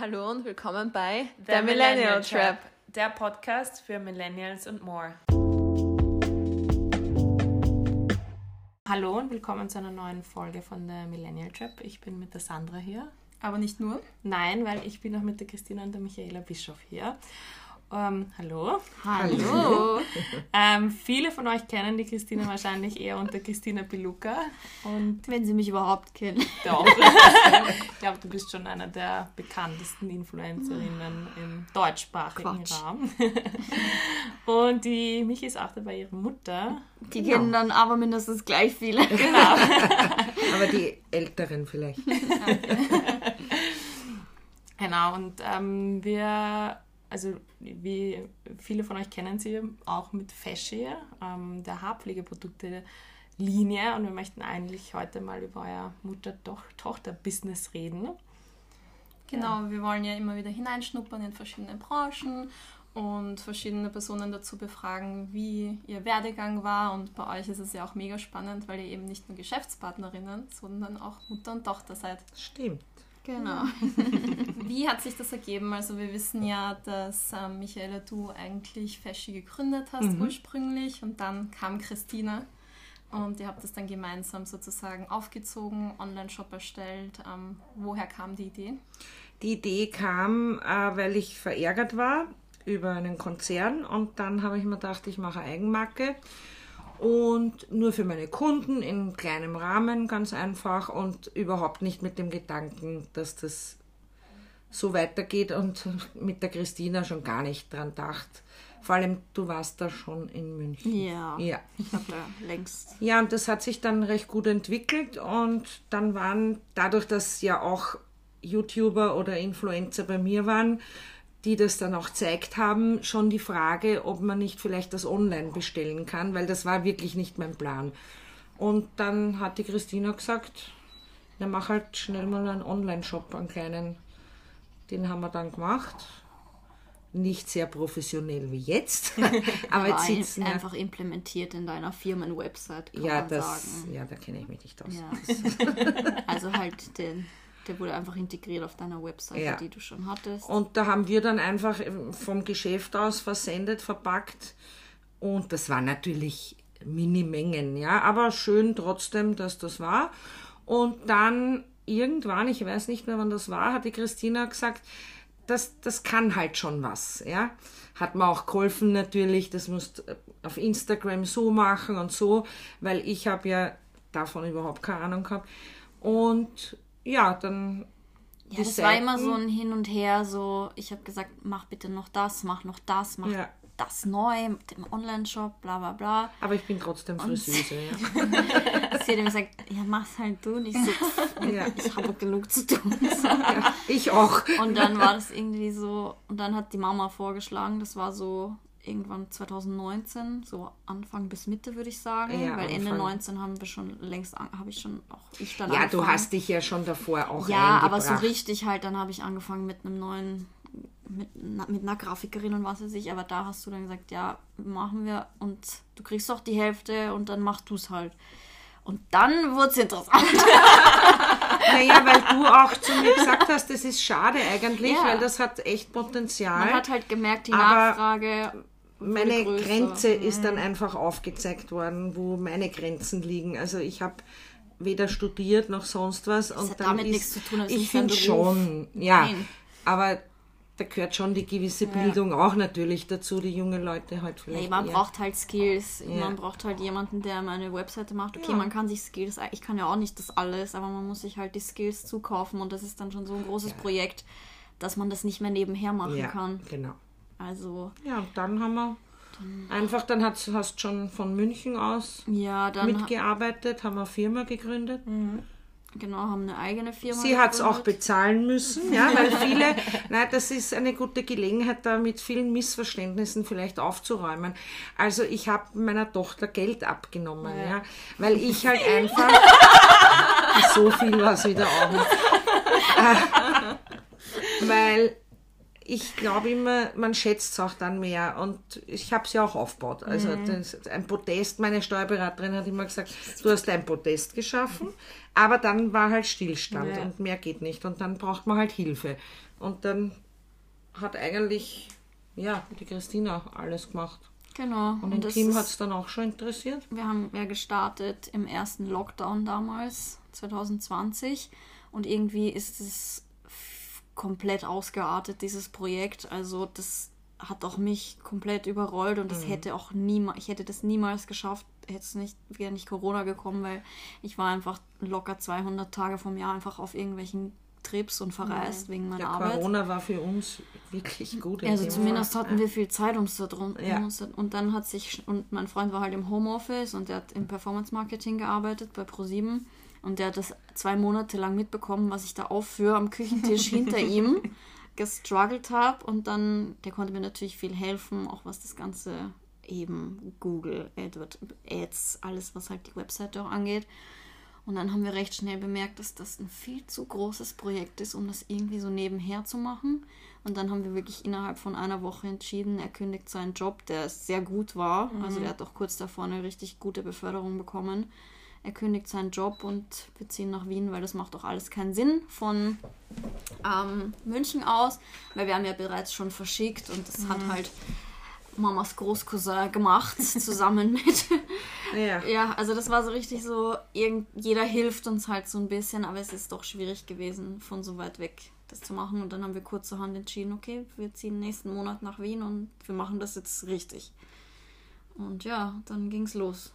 Hallo und willkommen bei The Millennial Trap, der Podcast für Millennials und more. Hallo und willkommen zu einer neuen Folge von der Millennial Trap. Ich bin mit der Sandra hier. Aber nicht nur. Nein, weil ich bin auch mit der Christina und der Michaela Bischof hier. Ähm, hallo. Hallo. ähm, viele von euch kennen die Christina wahrscheinlich eher unter Christina Piluka. Und Wenn sie mich überhaupt kennen. doch, ich glaube, du bist schon einer der bekanntesten Influencerinnen im deutschsprachigen Quatsch. Raum. Und die Michi ist auch dabei ihre Mutter. Die kennen dann aber mindestens gleich viele. Genau. Aber die Älteren vielleicht. Genau, und ähm, wir, also wie viele von euch kennen sie auch mit Feschi, ähm, der Haarpflegeprodukte-Linie. Und wir möchten eigentlich heute mal über euer Mutter-Tochter-Business reden. Genau, wir wollen ja immer wieder hineinschnuppern in verschiedene Branchen und verschiedene Personen dazu befragen, wie ihr Werdegang war. Und bei euch ist es ja auch mega spannend, weil ihr eben nicht nur Geschäftspartnerinnen, sondern auch Mutter und Tochter seid. Stimmt. Genau. wie hat sich das ergeben? Also wir wissen ja, dass ähm, Michaela, du eigentlich Feschi gegründet hast ursprünglich und dann kam Christina. Und ihr habt das dann gemeinsam sozusagen aufgezogen, Online-Shop erstellt. Ähm, woher kam die Idee? Die Idee kam, äh, weil ich verärgert war über einen Konzern und dann habe ich mir gedacht, ich mache Eigenmarke und nur für meine Kunden in kleinem Rahmen, ganz einfach und überhaupt nicht mit dem Gedanken, dass das so weitergeht und mit der Christina schon gar nicht dran dacht. Vor allem, du warst da schon in München. Ja. Ja. Ich habe da längst. Ja, und das hat sich dann recht gut entwickelt und dann waren dadurch, dass ja auch YouTuber oder Influencer bei mir waren, die das dann auch gezeigt haben, schon die Frage, ob man nicht vielleicht das online bestellen kann, weil das war wirklich nicht mein Plan. Und dann hat die Christina gesagt, na mach halt schnell mal einen Online-Shop, einen kleinen. Den haben wir dann gemacht. Nicht sehr professionell wie jetzt, aber jetzt sitzen einfach implementiert in deiner Firmen-Website, ja, das, sagen. ja, da kenne ich mich nicht aus. Ja. also halt, den, der wurde einfach integriert auf deiner Website, Ja. die du schon hattest. Und da haben wir dann einfach vom Geschäft aus versendet, verpackt. Und das waren natürlich Minimengen, ja, aber schön trotzdem, dass das war. Und dann irgendwann, ich weiß nicht mehr, wann das war, hat die Christina gesagt, das, das kann halt schon was, ja. Hat mir auch geholfen natürlich, das musst du auf Instagram so machen und so, weil ich habe ja davon überhaupt keine Ahnung gehabt. Und ja, dann ja, das war immer so ein Hin und Her, so ich habe gesagt, mach bitte noch das, mach noch das, mach Ja. das neu mit dem Online-Shop, bla bla bla. Aber ich bin trotzdem Friseuse, ja. Sie hat ihm gesagt, ja, mach's halt du. Und ich so, ja. ich habe genug zu tun. So. ja. Ich auch. Und dann war das irgendwie so, und dann hat die Mama vorgeschlagen, das war so irgendwann 2019, so Anfang bis Mitte würde ich sagen, Ja, weil Ende Anfang. 19 haben wir schon längst, habe ich schon auch ich dann Ja, du angefangen. hast dich ja schon davor auch Ja, aber so richtig halt, dann habe ich angefangen mit einem neuen, mit, mit einer Grafikerin und was weiß ich, aber da hast du dann gesagt, ja, machen wir und du kriegst doch die Hälfte und dann mach du es halt. Und dann wurde es interessant. Naja, weil du auch zu mir gesagt hast, das ist schade eigentlich, Ja. weil das hat echt Potenzial. Man hat halt gemerkt, die Nachfrage. Meine größer. Grenze ist dann einfach aufgezeigt worden, wo meine Grenzen liegen. Also ich habe weder studiert noch sonst was. und hat dann damit ist, nichts zu tun, das ist Ich finde schon, ja. Nein. Aber da gehört schon die gewisse Bildung auch natürlich dazu, die junge Leute halt vielleicht. Hey, man eher. braucht halt Skills. Ja. Man braucht halt jemanden, der meine Webseite macht. Okay, Ja. man kann sich Skills, ich kann ja auch nicht das alles, aber man muss sich halt die Skills zukaufen und das ist dann schon so ein großes Projekt, dass man das nicht mehr nebenher machen ja, kann. genau. Also, Ja, und dann haben wir einfach, dann hast, hast schon von München aus ja, dann mitgearbeitet, haben eine Firma gegründet. genau, haben eine eigene Firma. Sie hat es auch bezahlen müssen, ja, weil viele, nein, das ist eine gute Gelegenheit, da mit vielen Missverständnissen vielleicht aufzuräumen. Also ich habe meiner Tochter Geld abgenommen, ja, weil ich halt einfach, so viel war es wieder auch nicht, Äh, weil ich glaube immer, man schätzt es auch dann mehr und ich habe es ja auch aufgebaut. Also Mhm. das, ein Podest, meine Steuerberaterin hat immer gesagt, du hast ein Podest geschaffen, aber dann war halt Stillstand Ja. und mehr geht nicht und dann braucht man halt Hilfe. Und dann hat eigentlich, ja, die Christina alles gemacht. Genau. Und den das Team hat es dann auch schon interessiert. Wir haben ja gestartet im ersten Lockdown damals, 2020. Und irgendwie ist es komplett ausgeartet, dieses Projekt. Also das hat auch mich komplett überrollt und das hätte auch niemals, ich hätte das niemals geschafft, hätte es nicht, wäre nicht Corona gekommen, weil ich war einfach locker 200 Tage vom Jahr einfach auf irgendwelchen Trips und verreist wegen meiner Ja, Arbeit. Corona war für uns wirklich gut. Also zumindest Fall. hatten wir viel Zeit ums da drum. Ja. Und dann hat sich, und mein Freund war halt im Homeoffice und der hat im Performance Marketing gearbeitet bei Pro7 und der hat das zwei Monate lang mitbekommen, was ich da aufführe am Küchentisch hinter ihm gestruggelt habe und dann, der konnte mir natürlich viel helfen, auch was das Ganze eben Google, Edward, Ads, alles was halt die Webseite auch angeht. Und dann haben wir recht schnell bemerkt, dass das ein viel zu großes Projekt ist, um das irgendwie so nebenher zu machen. Und dann haben wir wirklich innerhalb von einer Woche entschieden, er kündigt seinen Job, der sehr gut war. Also er hat auch kurz davor eine richtig gute Beförderung bekommen. Er kündigt seinen Job und wir ziehen nach Wien, weil das macht auch alles keinen Sinn von ähm, München aus, weil wir haben ja bereits schon verschickt und das hat halt Mamas Großcousin gemacht, zusammen mit Ja. ja, also das war so richtig so, irgend, jeder hilft uns halt so ein bisschen, aber es ist doch schwierig gewesen, von so weit weg das zu machen. Und dann haben wir kurzerhand entschieden, okay, wir ziehen nächsten Monat nach Wien und wir machen das jetzt richtig. Und ja, dann ging's los.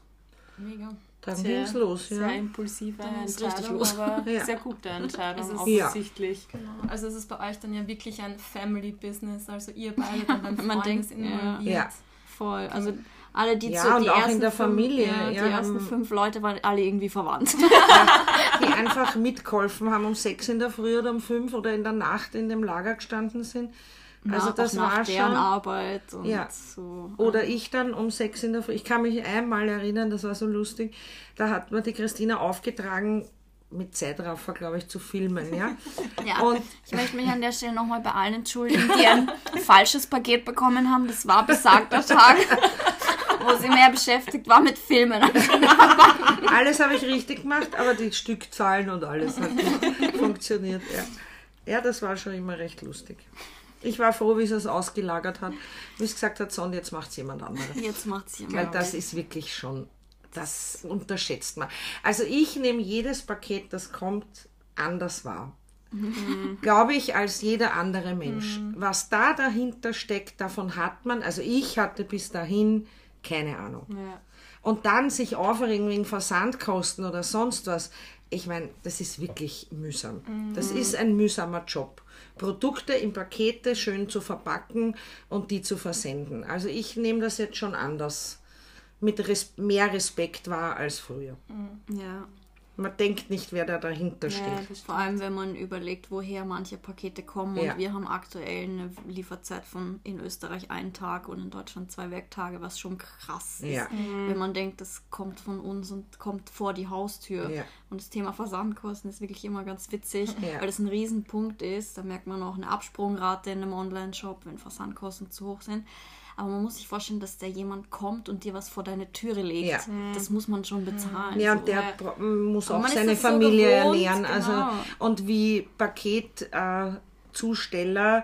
Mega. Dann Sehr- ging's los, Sehr ja. impulsive Dann ist Entscheidung, richtig los. aber Ja. sehr gute Entscheidung, Es ist- Ja. offensichtlich. Also es ist bei euch dann ja wirklich ein Family-Business, also ihr beide dann beim Man denkt, ja. involviert. Ja. Voll. Also alle, die Ja, zu, und die auch in ersten der fünf, Familie, Ja, die ja, ersten ähm, fünf Leute waren alle irgendwie verwandt. Die einfach mitgeholfen haben, um sechs in der Früh oder um fünf oder in der Nacht in dem Lager gestanden sind. Also Ja, das war deren schon... Arbeit und Ja. so. Oder ich dann um sechs in der Früh. Ich kann mich einmal erinnern, das war so lustig. Da hat mir die Christina aufgetragen, mit Zeitraffer, glaube ich, zu filmen. Ja? Ja, Und- ich möchte mich an der Stelle nochmal bei allen entschuldigen, die ein falsches Paket bekommen haben. Das war besagter Tag, wo sie mehr beschäftigt war mit Filmen. Alles habe ich richtig gemacht, aber die Stückzahlen und alles hat funktioniert. Ja. ja, das war schon immer recht lustig. Ich war froh, wie sie es ausgelagert hat. Wie es gesagt hat, so, und jetzt macht es jemand anderes. Jetzt macht sie Weil das ist wirklich schon, das unterschätzt man. Also ich nehme jedes Paket, das kommt, anders wahr. Glaube ich, als jeder andere Mensch. Was da dahinter steckt, davon hat man, also ich hatte bis dahin keine Ahnung. Ja. Und dann sich aufregen wegen Versandkosten oder sonst was. Ich meine, das ist wirklich mühsam. Das ist ein mühsamer Job. Produkte in Pakete schön zu verpacken und die zu versenden. Also ich nehme das jetzt schon anders. Mit res mehr Respekt wahr als früher. Ja, Man denkt nicht, wer da dahinter Ja, steht. vor allem wenn man überlegt, woher manche Pakete kommen. Ja. Und wir haben aktuell eine Lieferzeit von in Österreich einen Tag und in Deutschland zwei Werktage, was schon krass ist. Ja. Wenn man denkt, das kommt von uns und kommt vor die Haustür. Ja. Und das Thema Versandkosten ist wirklich immer ganz witzig, Ja. weil das ein Riesenpunkt ist. Da merkt man auch eine Absprungrate in einem Online-Shop, wenn Versandkosten zu hoch sind. Aber man muss sich vorstellen, dass da jemand kommt und dir was vor deine Türe legt. Ja. Das muss man schon bezahlen. Ja, so. und der Ja. muss auch seine das so Familie gewohnt, ernähren. Also, genau. und wie Paketzusteller äh,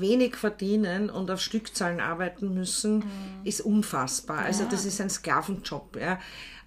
wenig verdienen und auf Stückzahlen arbeiten müssen, ist unfassbar. Also das ist ein Sklavenjob. Ja.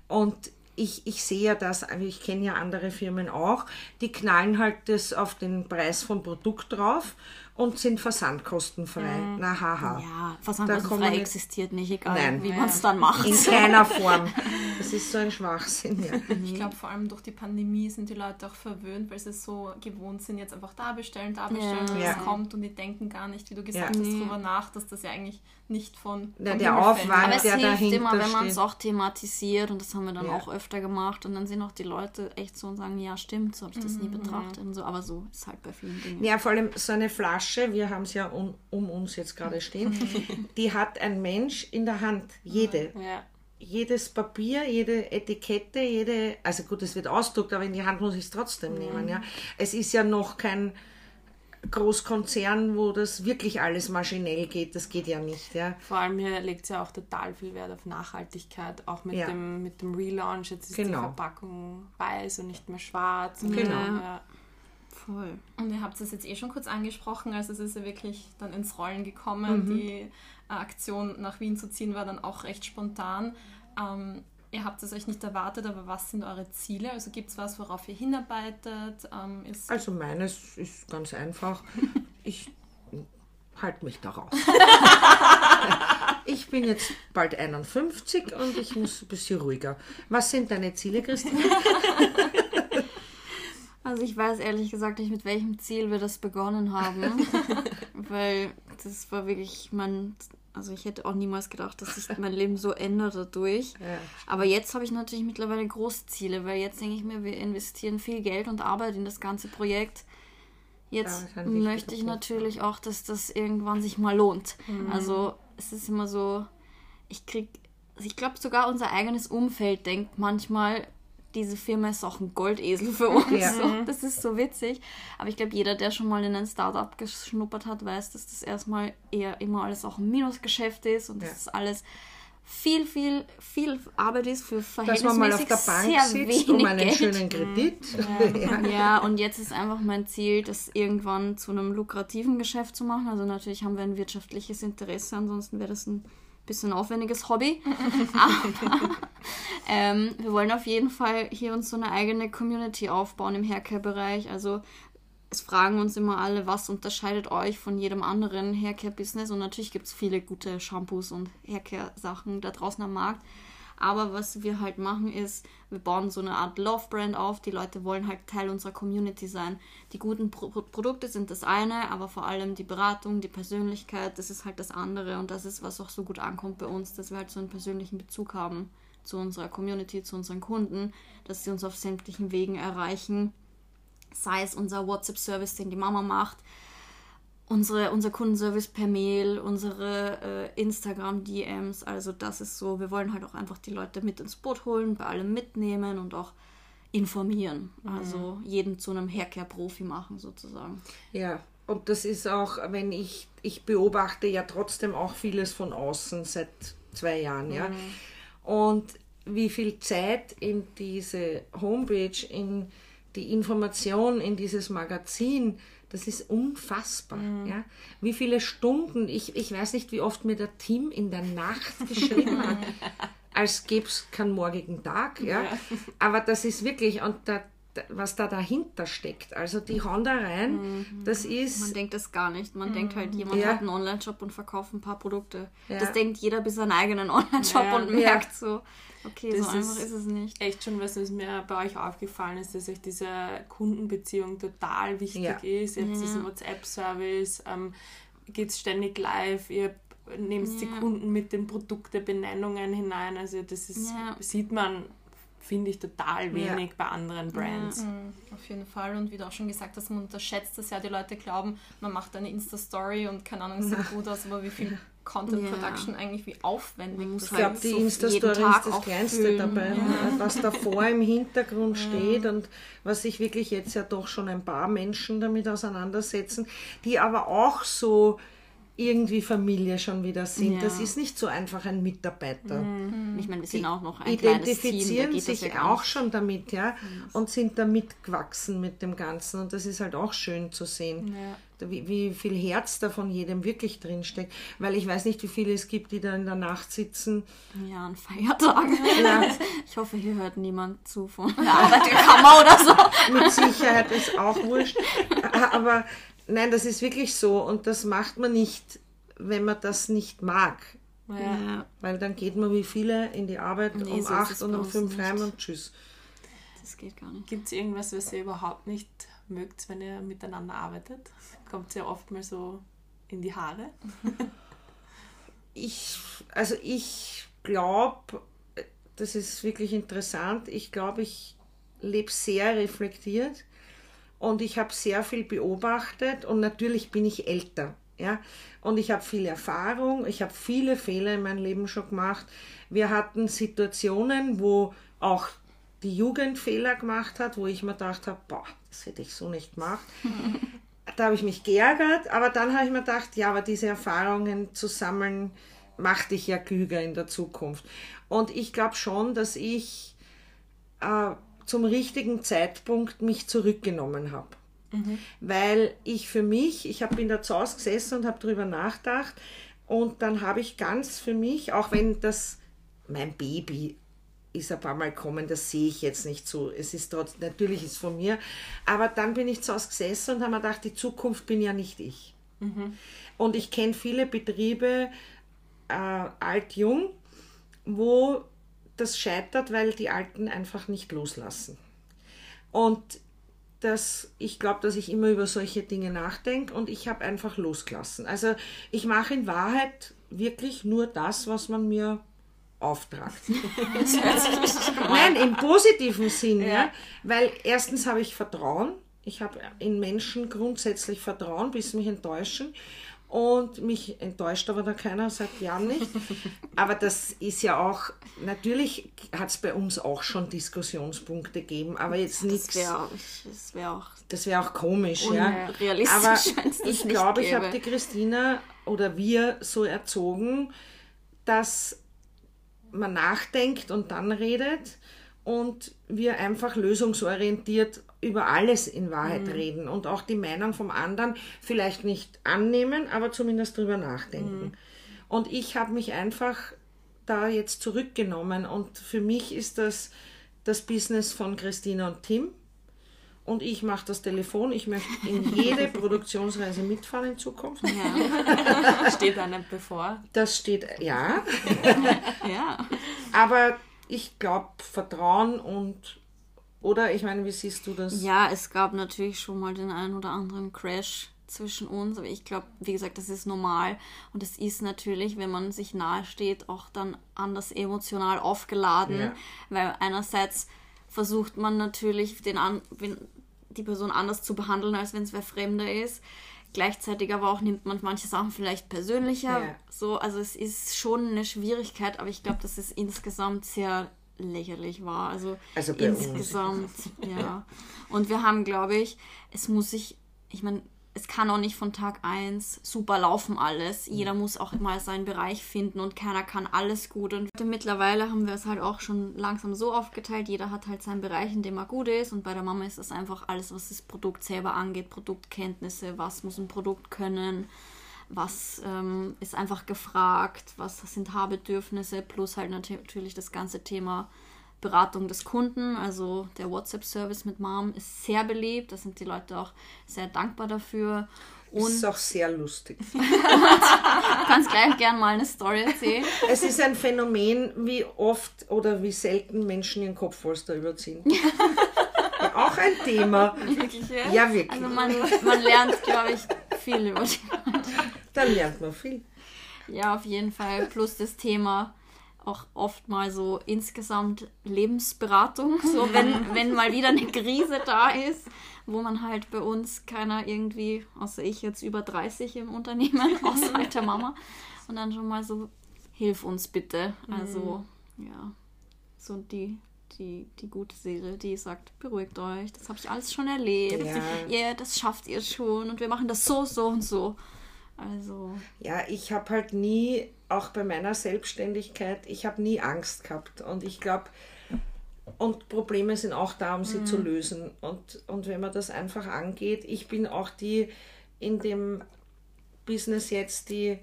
Und ich, ich sehe ja das, also ich kenne ja andere Firmen auch, die knallen halt das auf den Preis vom Produkt drauf und sind versandkostenfrei. Na haha. Ja, Versandkostenfrei existiert nicht, egal Nein. wie man es dann macht. In keiner Form. Das ist so ein Schwachsinn. Ja. Ich glaube, vor allem durch die Pandemie sind die Leute auch verwöhnt, weil sie so gewohnt sind, jetzt einfach da bestellen, da bestellen, Ja. und Ja. es kommt und die denken gar nicht, wie du gesagt Ja. hast, Nee. drüber nach, dass das ja eigentlich nicht von Der- vom der. Aufwand, Aber es der hilft dahinter immer, wenn man es auch thematisiert und das haben wir dann Ja. auch öfter gemacht und dann sind auch die Leute echt so und sagen, ja stimmt, so habe ich das nie betrachtet und so, aber so ist halt bei vielen Dingen. Ja, vor allem so eine Flasche, wir haben es ja um, um uns jetzt gerade stehen, die hat ein Mensch in der Hand. Jede. Ja. Jedes Papier, jede Etikette, jede, also gut, es wird ausdruckt, aber in die Hand muss ich es trotzdem nehmen. Ja. Es ist ja noch kein Großkonzern, wo das wirklich alles maschinell geht. Das geht ja nicht. Ja. Vor allem hier legt es ja auch total viel Wert auf Nachhaltigkeit, auch mit, Ja. dem, mit dem Relaunch. Jetzt ist die Genau. Verpackung weiß und nicht mehr schwarz. Genau. Ja. Voll. Und ihr habt es jetzt eh schon kurz angesprochen, also es ist ja wirklich dann ins Rollen gekommen. Die äh, Aktion nach Wien zu ziehen war dann auch recht spontan. Ähm, ihr habt es euch nicht erwartet, aber was sind eure Ziele? Also gibt es was, worauf ihr hinarbeitet? Ähm, Also meines ist ganz einfach. Ich halte mich da raus. Ich bin jetzt bald 51 und ich muss ein bisschen ruhiger. Was sind deine Ziele, Christine? Also ich weiß ehrlich gesagt nicht, mit welchem Ziel wir das begonnen haben. weil das war wirklich mein. Also ich hätte auch niemals gedacht, dass sich mein Leben so ändert dadurch. Ja. Aber jetzt habe ich natürlich mittlerweile große Ziele, weil jetzt denke ich mir, wir investieren viel Geld und Arbeit in das ganze Projekt. Ja, Jetzt wichtiger möchte ich natürlich auch, dass das irgendwann sich mal lohnt. Also es ist immer so, ich krieg, also ich glaube sogar unser eigenes Umfeld denkt manchmal, diese Firma ist auch ein Goldesel für uns. Ja. So, das ist so witzig. Aber ich glaube, jeder, der schon mal in ein Startup geschnuppert hat, weiß, dass das erstmal eher immer alles auch ein Minusgeschäft ist und Ja. dass das alles viel, viel, viel Arbeit ist für Dass verhältnismäßig man mal auf der Bank sitzt um einen Geld. schönen Kredit. Ja. Ja, und jetzt ist einfach mein Ziel, das irgendwann zu einem lukrativen Geschäft zu machen. Also natürlich haben wir ein wirtschaftliches Interesse, ansonsten wäre das ein bisschen aufwendiges Hobby. Aber ähm, wir wollen auf jeden Fall hier uns so eine eigene Community aufbauen im Haircare-Bereich. Also es fragen uns immer alle, was unterscheidet euch von jedem anderen Haircare-Business. Und natürlich gibt es viele gute Shampoos und Haircare-Sachen da draußen am Markt. Aber was wir halt machen ist, wir bauen so eine Art Love-Brand auf. Die Leute wollen halt Teil unserer Community sein. Die guten Pro Pro- Produkte sind das eine, aber vor allem die Beratung, die Persönlichkeit, das ist halt das andere. Und das ist, was auch so gut ankommt bei uns, dass wir halt so einen persönlichen Bezug haben zu unserer Community, zu unseren Kunden, dass sie uns auf sämtlichen Wegen erreichen. Sei es unser WhatsApp-Service, den die Mama macht, unsere, unser Kundenservice per Mail, unsere äh, Instagram-DMs. Also das ist so, wir wollen halt auch einfach die Leute mit ins Boot holen, bei allem mitnehmen und auch informieren. Also jeden zu einem Haircare-Profi machen sozusagen. Ja, und das ist auch, wenn ich, ich beobachte ja trotzdem auch vieles von außen seit zwei Jahren, ja. Und wie viel Zeit in diese Homepage, in die Information, in dieses Magazin, das ist unfassbar. Ja? Wie viele Stunden, ich, ich weiß nicht, wie oft mir der Team in der Nacht geschrieben hat, als gäbe es keinen morgigen Tag. Ja? Aber das ist wirklich, und da, was da dahinter steckt, also die hauen da rein, das Man ist, denkt das gar nicht. Man denkt halt, jemand Ja. hat einen Online-Shop und verkauft ein paar Produkte. Ja. Das denkt jeder bis seinen eigenen Online-Shop Ja. und Ja. merkt so, okay, Das so einfach ist- ist es nicht. Echt schon, was was mir bei euch aufgefallen ist, dass euch diese Kundenbeziehung total wichtig Ja. ist. Ihr habt Ja. diesen WhatsApp-Service, ähm, geht ständig live, ihr nehmt die Ja. Kunden mit den Produktebenennungen hinein. Also das ist, Ja. sieht man, finde ich, total Ja. wenig bei anderen Brands. Mhm, Auf jeden Fall. Und wie du auch schon gesagt hast, man unterschätzt das ja. Die Leute glauben, man macht eine Insta-Story und keine Ahnung, sieht gut aus, aber wie viel Content Ja. Production eigentlich, wie aufwendig das Ich glaube, halt die so Insta-Story ist das Kleinste füllen. dabei, Ja. was davor im Hintergrund steht und was sich wirklich jetzt ja doch schon ein paar Menschen damit auseinandersetzen, die aber auch so irgendwie Familie schon wieder sind. Ja. Das ist nicht so einfach ein Mitarbeiter. Ich meine, wir sind auch noch ein Team. Identifizieren das sich ja auch schon damit, ja, und sind da mitgewachsen mit dem Ganzen. Und das ist halt auch schön zu sehen, Ja. wie, wie viel Herz da von jedem wirklich drinsteckt. Weil ich weiß nicht, wie viele es gibt, die da in der Nacht sitzen Ja, an Feiertagen. Ja. Ich hoffe, hier hört niemand zu von der Arbeiterkammer oder so. mit Sicherheit ist auch wurscht. Aber nein, das ist wirklich so und das macht man nicht, wenn man das nicht mag. Ja. Weil dann geht man wie viele in die Arbeit Nee, so um ist acht und um fünf nicht. heim und tschüss. Das geht gar nicht. Gibt es irgendwas, was ihr überhaupt nicht mögt, wenn ihr miteinander arbeitet? Kommt ihr oft mal so in die Haare? Ich, also ich glaube, das ist wirklich interessant. Ich glaube, ich lebe sehr reflektiert und ich habe sehr viel beobachtet und natürlich bin ich älter. Ja, und ich habe viel Erfahrung, ich habe viele Fehler in meinem Leben schon gemacht. Wir hatten Situationen, wo auch die Jugend Fehler gemacht hat, wo ich mir gedacht habe, boah, das hätte ich so nicht gemacht. da habe ich mich geärgert, aber dann habe ich mir gedacht, ja, aber diese Erfahrungen zu sammeln, macht dich ja klüger in der Zukunft. Und ich glaube schon, dass ich äh, zum richtigen Zeitpunkt mich zurückgenommen habe. Mhm. Weil ich für mich, ich habe in der Zaus gesessen und habe darüber nachgedacht und dann habe ich ganz für mich, auch wenn das mein Baby ist ein paar Mal gekommen, das sehe ich jetzt nicht so. Es ist trotzdem, natürlich ist es von mir, aber dann bin ich zu Hause gesessen und habe mir gedacht, die Zukunft bin ja nicht ich. Mhm. Und ich kenne viele Betriebe, äh, alt-jung, wo das scheitert, weil die Alten einfach nicht loslassen. Und das, ich glaube, dass ich immer über solche Dinge nachdenke und ich habe einfach losgelassen. Also ich mache in Wahrheit wirklich nur das, was man mir auftragt. Nein, im positiven Sinn, ja. ja. Weil erstens habe ich Vertrauen. Ich habe in Menschen grundsätzlich Vertrauen, bis sie mich enttäuschen. Und mich enttäuscht aber da keiner seit Jahren nicht. Aber das ist ja auch, natürlich hat es bei uns auch schon Diskussionspunkte gegeben, aber jetzt nichts. Das wäre das wär auch, das wär auch komisch, ja. Aber ich glaube, ich habe die Christina oder wir so erzogen, dass man nachdenkt und dann redet und wir einfach lösungsorientiert über alles in Wahrheit mhm. reden und auch die Meinung vom anderen vielleicht nicht annehmen, aber zumindest drüber nachdenken. Mhm. Und ich habe mich einfach da jetzt zurückgenommen und für mich ist das das Business von Christina und Tim und ich mache das Telefon. Ich möchte in jede Produktionsreise mitfahren in Zukunft. Ja. steht einem bevor? Das steht, ja. ja. Aber ich glaube, Vertrauen und, oder ich meine, wie siehst du das? Ja, es gab natürlich schon mal den einen oder anderen Crash zwischen uns, aber ich glaube, wie gesagt, das ist normal und es ist natürlich, wenn man sich nahe steht, auch dann anders emotional aufgeladen, ja. weil einerseits versucht man natürlich den an, die Person anders zu behandeln, als wenn es wer Fremder ist. Gleichzeitig aber auch nimmt man manche Sachen vielleicht persönlicher. Ja. So, also es ist schon eine Schwierigkeit, aber ich glaube, dass es insgesamt sehr lächerlich war. Also, also insgesamt, ja. Und wir haben, glaube ich, es muss sich, ich meine, es kann auch nicht von Tag 1 super laufen alles. Jeder muss auch mal seinen Bereich finden und keiner kann alles gut. Und mittlerweile haben wir es halt auch schon langsam so aufgeteilt. Jeder hat halt seinen Bereich, in dem er gut ist. Und bei der Mama ist das einfach alles, was das Produkt selber angeht. Produktkenntnisse, was muss ein Produkt können, was ähm, ist einfach gefragt, was sind Haarbedürfnisse, plus halt natürlich das ganze Thema Beratung des Kunden, also der WhatsApp-Service mit Mom ist sehr beliebt. Da sind die Leute auch sehr dankbar dafür. Und ist auch sehr lustig. du kannst gleich gerne mal eine Story erzählen. Es ist ein Phänomen, wie oft oder wie selten Menschen ihren Kopfpolster überziehen. ja, auch ein Thema. Wirklich, ja? Ja, wirklich. Also man, man lernt, glaube ich, viel über die Dann lernt man viel. Ja, auf jeden Fall. Plus das Thema auch oft mal so insgesamt Lebensberatung. So, wenn, wenn mal wieder eine Krise da ist, wo man halt bei uns keiner irgendwie, außer ich jetzt über 30 im Unternehmen, außer alter Mama, und dann schon mal so, hilf uns bitte. Also, mhm. ja, so die, die, die gute Seele, die sagt, beruhigt euch, das habe ich alles schon erlebt. Ja. Yeah, das schafft ihr schon und wir machen das so, so und so. Also. Ja, ich habe halt nie, auch bei meiner Selbstständigkeit, ich habe nie Angst gehabt. Und ich glaube, und Probleme sind auch da, um sie mhm. zu lösen. Und, und wenn man das einfach angeht, ich bin auch die in dem Business jetzt, die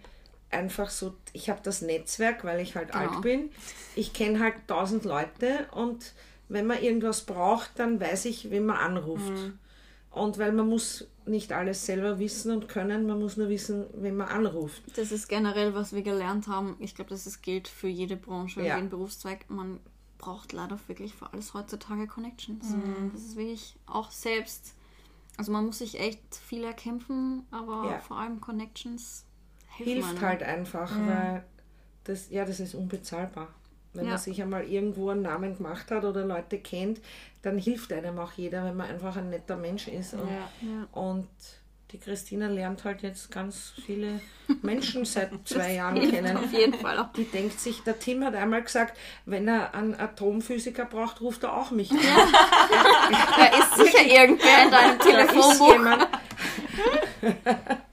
einfach so, ich habe das Netzwerk, weil ich halt genau. alt bin. Ich kenne halt tausend Leute und wenn man irgendwas braucht, dann weiß ich, wen man anruft. Mhm. Und weil man muss nicht alles selber wissen und können, man muss nur wissen, wenn man anruft. Das ist generell, was wir gelernt haben. Ich glaube, das ist, gilt für jede Branche, ja. jeden Berufszweig. Man braucht leider wirklich für alles heutzutage Connections. Mhm. Das ist wirklich auch selbst. Also man muss sich echt viel erkämpfen, aber ja. vor allem Connections hilft halt einfach, mhm. weil das ja das ist unbezahlbar. Wenn ja. man sich einmal irgendwo einen Namen gemacht hat oder Leute kennt, dann hilft einem auch jeder, wenn man einfach ein netter Mensch ist. Und, ja. und die Christina lernt halt jetzt ganz viele Menschen seit zwei Jahren kennen. Auf jeden Fall auch. Die denkt sich, der Tim hat einmal gesagt, wenn er einen Atomphysiker braucht, ruft er auch mich an. Ja. da ist sicher irgendwer in deinem Telefonbuch.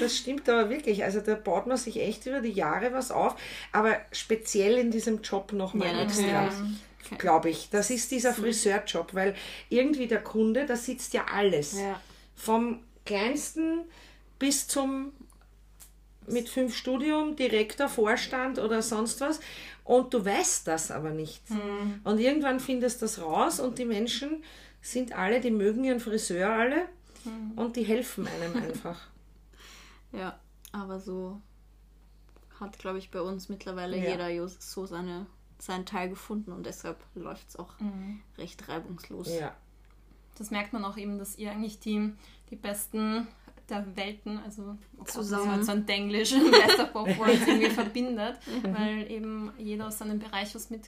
Das stimmt aber wirklich. Also da baut man sich echt über die Jahre was auf, aber speziell in diesem Job nochmal Ja, extra. natürlich. Glaube ich. Das ist dieser Friseurjob, weil irgendwie der Kunde, da sitzt ja alles. Ja. Vom kleinsten bis zum mit fünf Studium, Direktor, Vorstand oder sonst was. Und du weißt das aber nicht. Und irgendwann findest du das raus und die Menschen sind alle, die mögen ihren Friseur alle und die helfen einem einfach. Ja, aber so hat, glaube ich, bei uns mittlerweile Ja. jeder so seine, seinen Teil gefunden und deshalb läuft es auch recht reibungslos. Ja. Das merkt man auch eben, dass ihr eigentlich die, die besten der Welten, also oh Gott, Zusammen. so ein Denglisch, Best of both worlds irgendwie verbindet, weil eben jeder aus seinem Bereich was mit,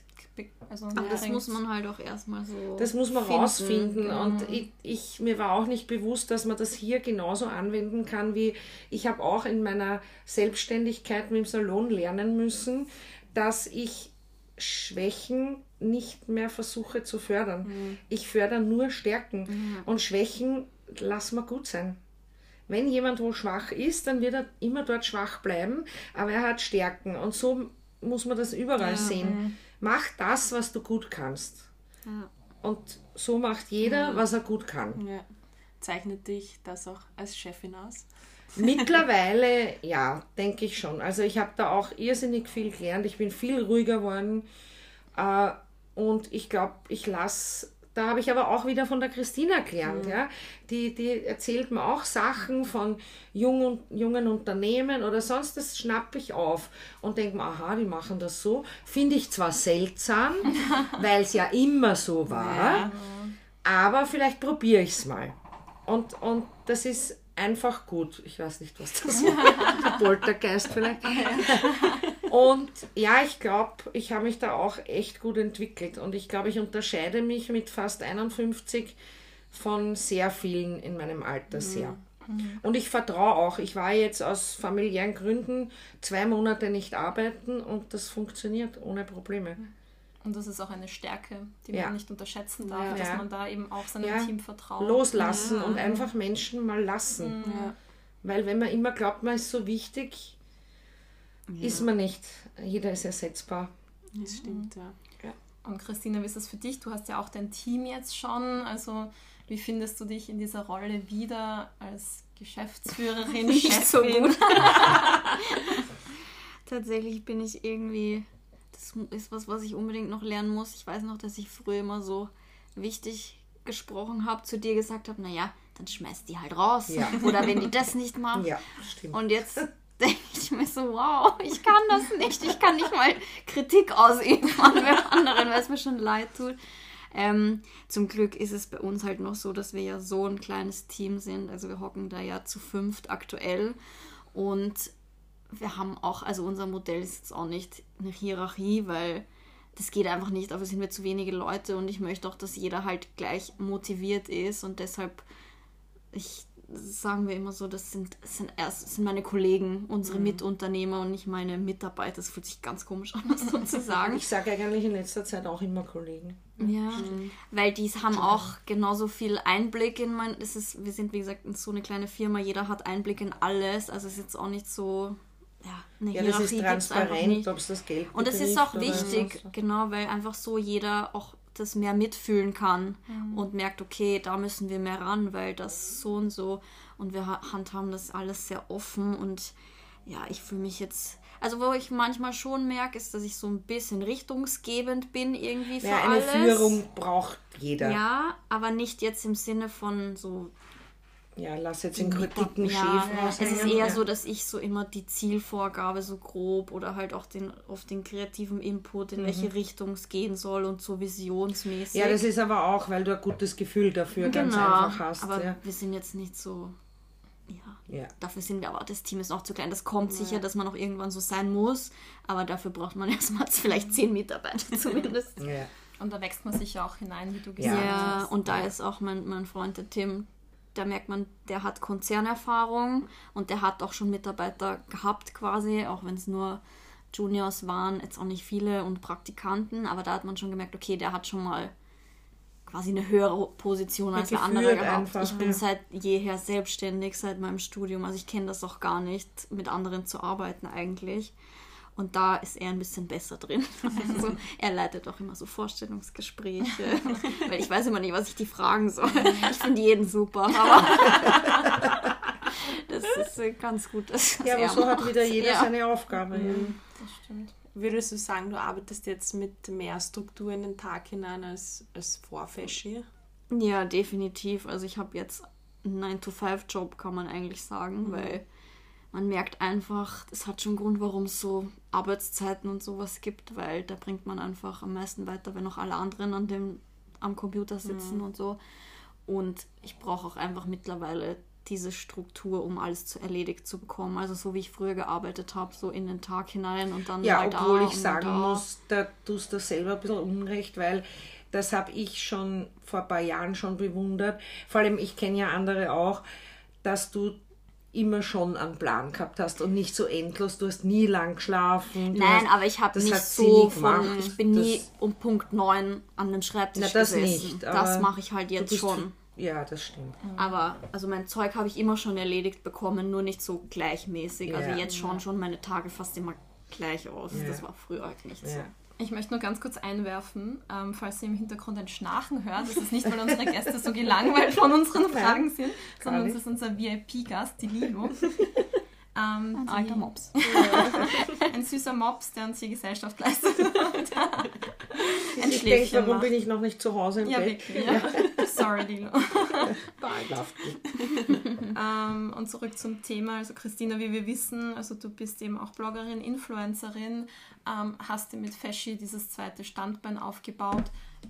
also Aber das muss man halt auch erstmal so. Das muss man finden. rausfinden. Genau. Und ich, ich, mir war auch nicht bewusst, dass man das hier genauso anwenden kann, wie ich habe auch in meiner Selbstständigkeit mit dem Salon lernen müssen, dass ich Schwächen nicht mehr versuche zu fördern. Mhm. Ich fördere nur Stärken. Und Schwächen lass mal gut sein. Wenn jemand wo schwach ist, dann wird er immer dort schwach bleiben, aber er hat Stärken. Und so muss man das überall sehen. Mach das, was du gut kannst. Ja. Und so macht jeder, was er gut kann. Ja. Zeichnet dich das auch als Chefin aus? Mittlerweile, ja, denke ich schon. Also ich habe da auch irrsinnig viel gelernt. Ich bin viel ruhiger geworden. Äh, und ich glaube, ich lasse, da habe ich aber auch wieder von der Christina gelernt. Ja? Die, die erzählt mir auch Sachen von jungen, jungen Unternehmen oder sonst, das schnappe ich auf und denke mir, aha, die machen das so. Finde ich zwar seltsam, weil es ja immer so war. Aber vielleicht probiere ich es mal. Und, und das ist einfach gut. Ich weiß nicht, was das ist. Poltergeist vielleicht. Und ja, ich glaube, ich habe mich da auch echt gut entwickelt. Und ich glaube, ich unterscheide mich mit fast 51 von sehr vielen in meinem Alter sehr. Und ich vertraue auch. Ich war jetzt aus familiären Gründen zwei Monate nicht arbeiten und das funktioniert ohne Probleme. Und das ist auch eine Stärke, die Ja. man nicht unterschätzen darf, Ja. dass man da eben auch seinem Ja. Team vertraut. Loslassen und einfach Menschen mal lassen. Ja. Weil wenn man immer glaubt, man ist so wichtig, ist man nicht. Jeder ist ersetzbar. Das stimmt, ja. Und Christina, wie ist das für dich? Du hast ja auch dein Team jetzt schon. Also wie findest du dich in dieser Rolle wieder als Geschäftsführerin, Nicht Chefin? so gut. Tatsächlich bin ich irgendwie. Das ist was, was ich unbedingt noch lernen muss. Ich weiß noch, dass ich früher immer so wichtig gesprochen habe, zu dir gesagt habe, naja, dann schmeißt die halt raus. Ja. Oder wenn die das nicht macht. Ja, stimmt. Und jetzt denke ich mir so, wow, ich kann das nicht. Ich kann nicht mal Kritik ausüben an anderen, weil es mir schon leid tut. Ähm, zum Glück ist es bei uns halt noch so, dass wir ja so ein kleines Team sind. Also wir hocken da ja zu fünft aktuell. Und wir haben auch, also unser Modell ist jetzt auch nicht eine Hierarchie, weil das geht einfach nicht. Dafür sind wir zu wenige Leute und ich möchte auch, dass jeder halt gleich motiviert ist und deshalb, ich sagen wir immer so, das sind, das sind erst das sind meine Kollegen, unsere Mitunternehmer und nicht meine Mitarbeiter. Das fühlt sich ganz komisch an, das so zu sagen. Ich sage eigentlich in letzter Zeit auch immer Kollegen. Ja, weil die haben auch genauso viel Einblick in mein. Es ist, wir sind wie gesagt so eine kleine Firma, jeder hat Einblick in alles. Also es ist jetzt auch nicht so. Ja, eine Ja, das ist Hierarchie gibt's einfach transparent, ob es das Geld Und es ist auch wichtig, genau, weil einfach so jeder auch das mehr mitfühlen kann und merkt, okay, da müssen wir mehr ran, weil das so und so. Und wir ha- handhaben das alles sehr offen und ja, ich fühle mich jetzt. Also, wo ich manchmal schon merke, ist, dass ich so ein bisschen richtungsgebend bin irgendwie für Ja, eine alles. Führung braucht jeder. Ja, aber nicht jetzt im Sinne von so. Lass jetzt den Kritiken Ja, schief es ist eher ja. so, dass ich so immer die Zielvorgabe so grob oder halt auch den auf den kreativen Input, in welche Richtung es gehen soll und so visionsmäßig. Mhm. Ja, das ist aber auch, weil du ein gutes Gefühl dafür ganz genau. einfach hast. aber ja. wir sind jetzt nicht so. Ja. Ja. Dafür sind wir aber, das Team ist noch zu klein. Das kommt sicher, dass man auch irgendwann so sein muss, aber dafür braucht man erstmal vielleicht zehn Mitarbeiter zumindest. Ja. Und da wächst man sich ja auch hinein, wie du Ja. gesagt Ja, hast. und da ist auch mein, mein Freund, der Tim, da merkt man, der hat Konzernerfahrung und der hat auch schon Mitarbeiter gehabt quasi, auch wenn es nur Juniors waren, jetzt auch nicht viele und Praktikanten, aber da hat man schon gemerkt, okay, der hat schon mal quasi eine höhere Position als eine andere gehabt. Einfach, ich bin ja. seit jeher selbstständig, seit meinem Studium. Also ich kenne das auch gar nicht, mit anderen zu arbeiten eigentlich. Und da ist er ein bisschen besser drin. Also er leitet auch immer so Vorstellungsgespräche. weil ich weiß immer nicht, was ich die fragen soll. Ich finde jeden super, aber das ist äh, ganz gut. ja, aber so hat wieder jeder ja. seine Aufgabe. Mhm. Das stimmt. Würdest du sagen, du arbeitest jetzt mit mehr Struktur in den Tag hinein als, als vor Fashion? Ja, definitiv. Also ich habe jetzt einen 9-to-5-Job, kann man eigentlich sagen, mhm. weil man merkt einfach, es hat schon Grund, warum es so Arbeitszeiten und sowas gibt, weil da bringt man einfach am meisten weiter, wenn auch alle anderen an dem, am Computer sitzen mhm. und so. Und ich brauche auch einfach mittlerweile diese Struktur, um alles zu erledigt zu bekommen. Also so wie ich früher gearbeitet habe, so in den Tag hinein und dann ja, mal obwohl ich sagen da. muss, da tust du selber ein bisschen Unrecht, weil das habe ich schon vor ein paar Jahren schon bewundert. Vor allem, ich kenne ja andere auch, dass du immer schon einen Plan gehabt hast und nicht so endlos. Du hast nie lang geschlafen. Nein, hast, aber ich habe nicht so von, ich bin das, nie um Punkt 9 an den Schreibtisch na, das gesessen. Nicht, das mache ich halt jetzt schon. Ja, das stimmt. Aber also mein Zeug habe ich immer schon erledigt bekommen, nur nicht so gleichmäßig. Also ja. Also jetzt schon schon meine Tage fast immer gleich aus. Ja. Das war früher halt nicht so. Ich möchte nur ganz kurz einwerfen, ähm, falls ihr im Hintergrund ein Schnarchen hört, das ist nicht, weil unsere Gäste so gelangweilt von unseren Fragen sind, sondern es ist unser VIP-Gast, die Lilo. Ähm, ein alter Mops. ein süßer Mops, der uns hier Gesellschaft leistet. ein ich denke, warum macht. bin ich noch nicht zu Hause im ja, Bett? Wirklich, ja. Sorry, Dilo. ähm, und zurück zum Thema. Also Christina, wie wir wissen, also du bist eben auch Bloggerin, Influencerin, ähm, hast dir mit Feschi dieses zweite Standbein aufgebaut.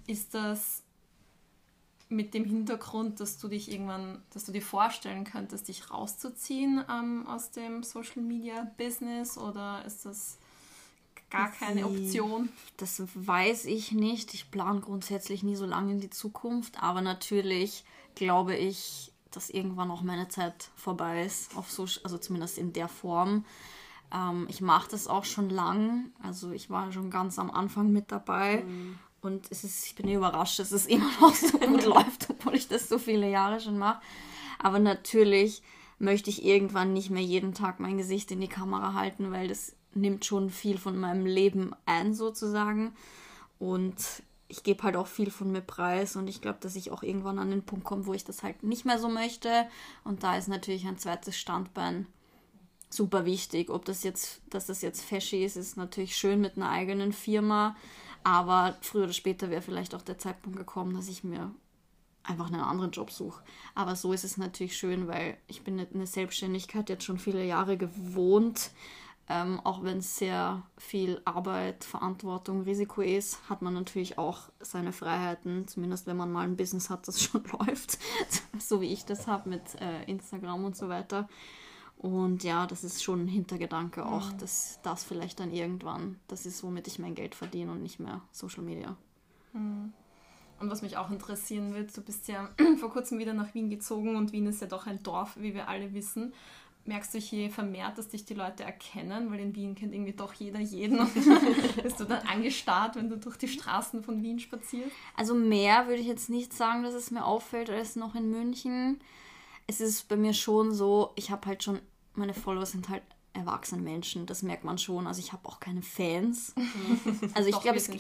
Ist das mit dem Hintergrund, dass du dich irgendwann, dass du dir vorstellen könntest, dich rauszuziehen ähm, aus dem Social Media Business oder ist das gar keine Option? Das weiß ich nicht. Ich plane grundsätzlich nie so lange in die Zukunft, aber natürlich glaube ich, dass irgendwann auch meine Zeit vorbei ist, auf so, also zumindest in der Form. Ähm, ich mache das auch schon lang, also ich war schon ganz am Anfang mit dabei. Mhm. Und es ist, ich bin überrascht, dass es immer noch so gut läuft, obwohl ich das so viele Jahre schon mache. Aber natürlich möchte ich irgendwann nicht mehr jeden Tag mein Gesicht in die Kamera halten, weil das nimmt schon viel von meinem Leben ein, sozusagen. Und ich gebe halt auch viel von mir preis und ich glaube, dass ich auch irgendwann an den Punkt komme, wo ich das halt nicht mehr so möchte. Und da ist natürlich ein zweites Standbein super wichtig. Ob das jetzt, dass das jetzt Fashy ist, ist natürlich schön mit einer eigenen Firma. Aber früher oder später wäre vielleicht auch der Zeitpunkt gekommen, dass ich mir einfach einen anderen Job suche. Aber so ist es natürlich schön, weil ich bin eine Selbstständigkeit jetzt schon viele Jahre gewohnt. Ähm, auch wenn es sehr viel Arbeit, Verantwortung, Risiko ist, hat man natürlich auch seine Freiheiten, zumindest wenn man mal ein Business hat, das schon läuft, so wie ich das habe mit äh, Instagram und so weiter. Und ja, das ist schon ein Hintergedanke auch, mhm. dass das vielleicht dann irgendwann, das ist, womit ich mein Geld verdiene und nicht mehr Social Media. Mhm. Und was mich auch interessieren wird, du bist ja vor kurzem wieder nach Wien gezogen und Wien ist ja doch ein Dorf, wie wir alle wissen. Merkst du hier vermehrt, dass dich die Leute erkennen? Weil in Wien kennt irgendwie doch jeder jeden. Und bist du dann angestarrt, wenn du durch die Straßen von Wien spazierst? Also mehr würde ich jetzt nicht sagen, dass es mir auffällt, als noch in München. Es ist bei mir schon so, ich habe halt schon meine Follower sind halt erwachsene Menschen, das merkt man schon. Also ich habe auch keine Fans. Also ich glaube, es, es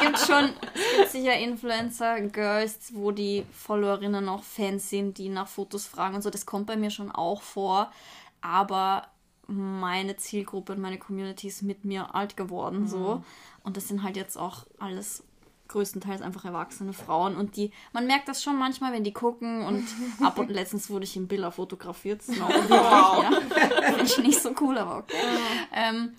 gibt schon, es gibt sicher Influencer, Girls, wo die Followerinnen auch Fans sind, die nach Fotos fragen und so. Das kommt bei mir schon auch vor. Aber meine Zielgruppe und meine Community ist mit mir alt geworden mhm. so. Und das sind halt jetzt auch alles größtenteils einfach erwachsene Frauen und die, man merkt das schon manchmal, wenn die gucken und ab und letztens wurde ich im Billa fotografiert. Das ja. Finde ich nicht so cool, aber okay. Ähm,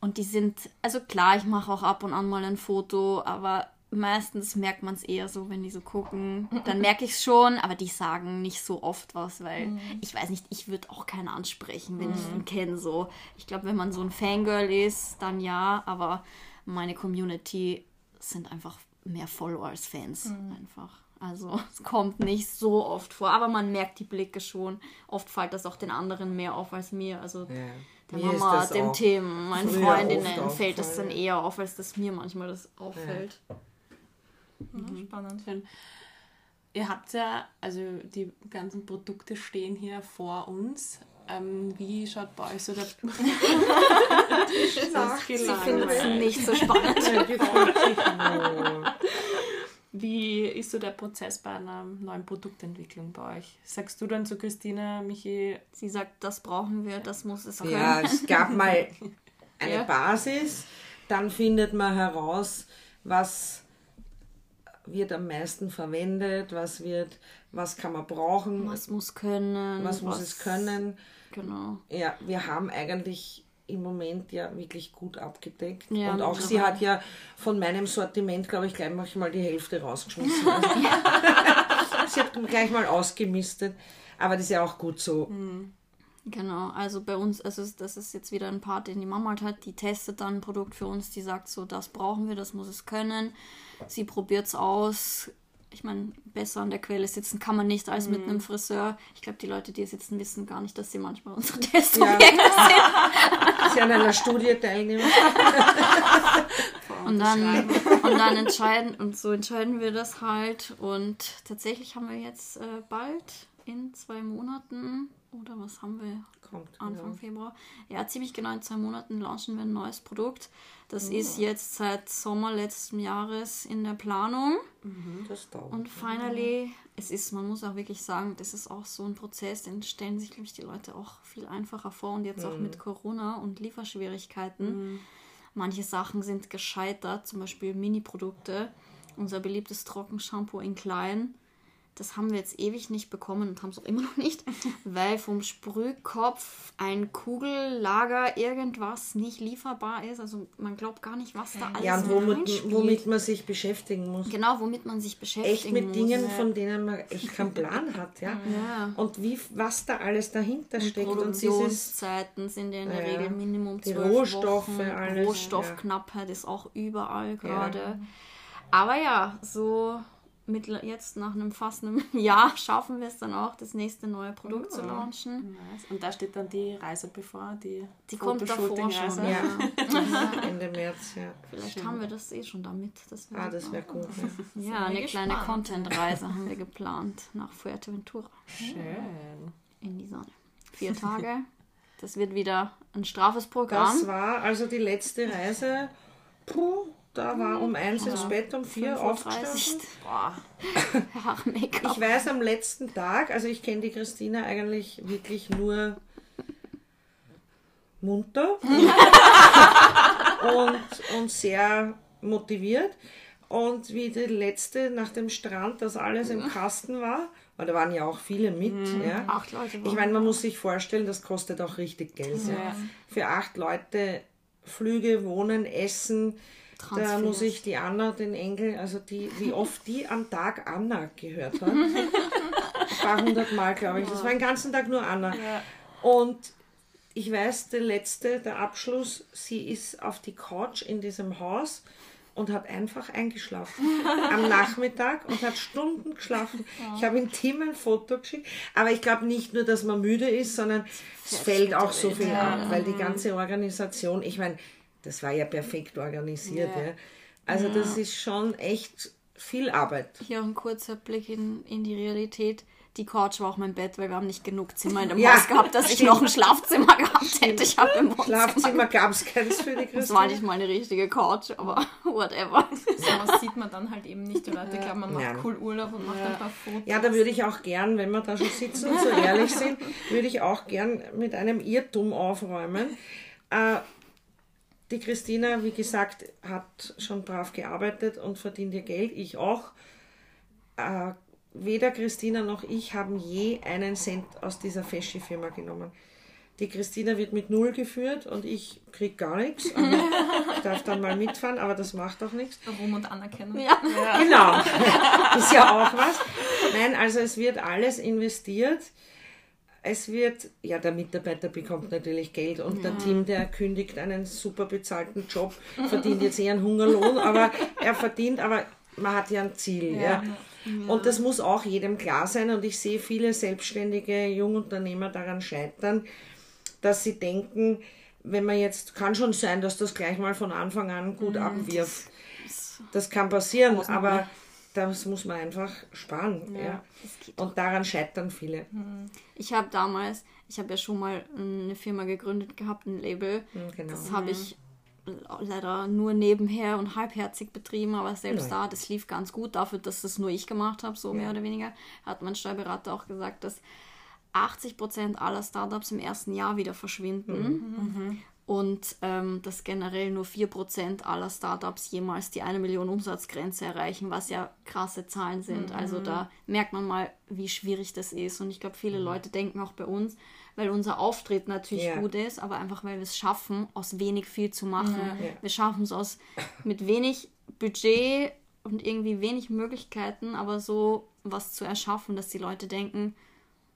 und die sind, also klar, ich mache auch ab und an mal ein Foto, aber meistens merkt man es eher so, wenn die so gucken. Dann merke ich es schon, aber die sagen nicht so oft was, weil mhm. ich weiß nicht, ich würde auch keinen ansprechen, wenn mhm. ich ihn kenne. So. Ich glaube, wenn man so ein Fangirl ist, dann ja, aber meine Community sind einfach mehr Follower als Fans mhm. einfach. Also es kommt nicht so oft vor, aber man merkt die Blicke schon. Oft fällt das auch den anderen mehr auf als mir. Also ja. der mir Mama, dem Themen, meinen Freundinnen fällt das dann eher auf, als dass mir manchmal das auffällt. Ja. Ja, spannend. Schön. Ihr habt ja, also die ganzen Produkte stehen hier vor uns. Ähm, wie schaut bei euch so der... das ist Sie findet es nicht so spannend. Wie ist so der Prozess bei einer neuen Produktentwicklung bei euch? Sagst du dann zu Christina, Michi, Sie sagt, das brauchen wir, das muss es können. Ja, es gab mal eine Ja. Basis, dann findet man heraus, was wird am meisten verwendet, was wird, was kann man brauchen, Was muss können. was muss es können. Genau. Ja, wir haben eigentlich im Moment ja wirklich gut abgedeckt. Ja, und auch sie hat ja von meinem Sortiment, glaube ich, gleich mal die Hälfte rausgeschmissen. Also, sie hat gleich mal ausgemistet. Aber das ist ja auch gut so. Genau, also bei uns, also das ist jetzt wieder ein Part, den die Mama halt hat, die testet dann ein Produkt für uns, die sagt so, das brauchen wir, das muss es können. Sie probiert es aus. Ich meine, besser an der Quelle sitzen kann man nicht als mit einem Friseur. Ich glaube, die Leute, die hier sitzen, wissen gar nicht, dass sie manchmal unsere Testobjekte sind. Sie an einer Studie teilnehmen. Und dann, und dann entscheiden, und so entscheiden wir das halt. Und tatsächlich haben wir jetzt äh, bald in zwei Monaten, oder was haben wir? Kommt. Anfang ja. Februar. Ja, ziemlich genau in zwei Monaten launchen wir ein neues Produkt. Das Oh. ist jetzt seit Sommer letzten Jahres in der Planung. Das dauert. Und finally, es ist, man muss auch wirklich sagen, das ist auch so ein Prozess, den stellen sich, glaube ich, die Leute auch viel einfacher vor. Und jetzt auch mit Corona und Lieferschwierigkeiten. Manche Sachen sind gescheitert, zum Beispiel Mini-Produkte. Unser beliebtes Trockenshampoo in klein. Das haben wir jetzt ewig nicht bekommen und haben es auch immer noch nicht, weil vom Sprühkopf ein Kugellager irgendwas nicht lieferbar ist. Also man glaubt gar nicht, was da alles Ja, und mit womit, womit man sich beschäftigen muss. Genau, womit man sich beschäftigen Echt mit muss. Dingen, von denen man echt keinen Plan hat. Ja? Ja. Und wie, was da alles dahinter steckt. Und dieses, Produktionszeiten sind ja in der Ja, Regel Minimum die zwölf Rohstoffe, Wochen. alles, Rohstoffknappheit ist auch überall gerade. Aber ja, so mit, jetzt nach einem fast einem Jahr schaffen wir es dann auch, das nächste neue Produkt zu launchen. Nice. Und da steht dann die Reise bevor, die, Die kommt davor schon. Ja. Ende März, ja. Vielleicht haben wir das eh schon damit. Das Ah, das wäre gut. Ja. Ja, eine gespannt. kleine Content-Reise haben wir geplant nach Fuerteventura Schön. in die Sonne. Vier Tage. Das wird wieder ein straffes Programm. Das war also die letzte Reise. Puh, da war um eins ins. Bett, um vier 35. aufgestanden. Boah. Ich weiß am letzten Tag, also ich kenne die Christina eigentlich wirklich nur munter und, und sehr motiviert. Und wie die letzte nach dem Strand, das alles im Kasten war, weil da waren ja auch viele mit, ja. Acht Leute Ich meine, man muss sich vorstellen, das kostet auch richtig Geld. Ja. Ja. Für acht Leute Flüge, Wohnen, Essen. Da muss ich die Anna, den Engel, also die, wie oft die am Tag Anna gehört hat. Ein paar hundert Mal, glaube ich. Das war den ganzen Tag nur Anna. Und ich weiß, der letzte, der Abschluss, sie ist auf die Couch in diesem Haus und hat einfach eingeschlafen am Nachmittag und hat Stunden geschlafen. Ich habe ihm Tim ein Foto geschickt, aber ich glaube nicht nur, dass man müde ist, sondern es fällt auch so viel Ja. ab, weil die ganze Organisation, ich meine, das war ja perfekt organisiert. Ja. Ja. Also das ist schon echt viel Arbeit. Hier auch ein kurzer Blick in, in die Realität. Die Couch war auch mein Bett, weil wir haben nicht genug Zimmer in dem Ja, Haus gehabt, dass ich noch ein Schlafzimmer gehabt hätte. Ich habe im Wohnzimmer. Schlafzimmer gab es keins für die Das war nicht mal eine richtige Couch, aber whatever. Sowas sieht man dann halt eben nicht. Die Leute glauben, man macht Nein. cool Urlaub und macht ein paar Fotos. Ja, da würde ich auch gern, wenn wir da schon sitzen und so ehrlich sind, würde ich auch gern mit einem Irrtum aufräumen. Äh, die Christina, wie gesagt, hat schon brav gearbeitet und verdient ihr Geld, ich auch. Äh, weder Christina noch ich haben je einen Cent aus dieser Feschi-Firma genommen. Die Christina wird mit Null geführt und ich krieg gar nichts. Also ich darf dann mal mitfahren, aber das macht auch nichts. Ruhm und Anerkennung. Ja. Genau, ist ja auch was. Nein, also es wird alles investiert. Es wird, ja, der Mitarbeiter bekommt natürlich Geld und der Team, der kündigt einen super bezahlten Job, verdient jetzt eher einen Hungerlohn, aber er verdient, aber man hat ja ein Ziel. Ja. Und das muss auch jedem klar sein und ich sehe viele selbstständige Jungunternehmer daran scheitern, dass sie denken, wenn man jetzt, kann schon sein, dass das gleich mal von Anfang an gut abwirft. Das kann passieren, aber das muss man einfach sparen. Ja. Und daran scheitern viele. Ich habe damals, ich habe ja schon mal eine Firma gegründet gehabt, ein Label. genau. Das habe ich leider nur nebenher und halbherzig betrieben, aber selbst Ja. da, das lief ganz gut dafür, dass das nur ich gemacht habe, so mehr oder weniger. Hat mein Steuerberater auch gesagt, dass 80% aller Startups im ersten Jahr wieder verschwinden. Und ähm, dass generell nur 4% aller Startups jemals die 1 Million Umsatzgrenze erreichen, was ja krasse Zahlen sind. Also da merkt man mal, wie schwierig das ist. Und ich glaube, viele Leute denken auch bei uns, weil unser Auftritt natürlich Ja. gut ist, aber einfach weil wir es schaffen, aus wenig viel zu machen. Ja. Wir schaffen es aus mit wenig Budget und irgendwie wenig Möglichkeiten, aber so was zu erschaffen, dass die Leute denken,